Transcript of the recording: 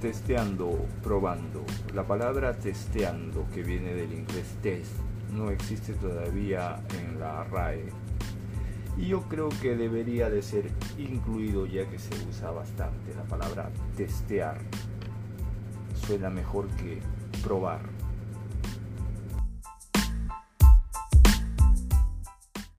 testeando, probando. La palabra testeando, que viene del inglés test, no existe todavía en la RAE. Y yo creo que debería de ser incluido ya que se usa bastante la palabra testear. Suena mejor que probar.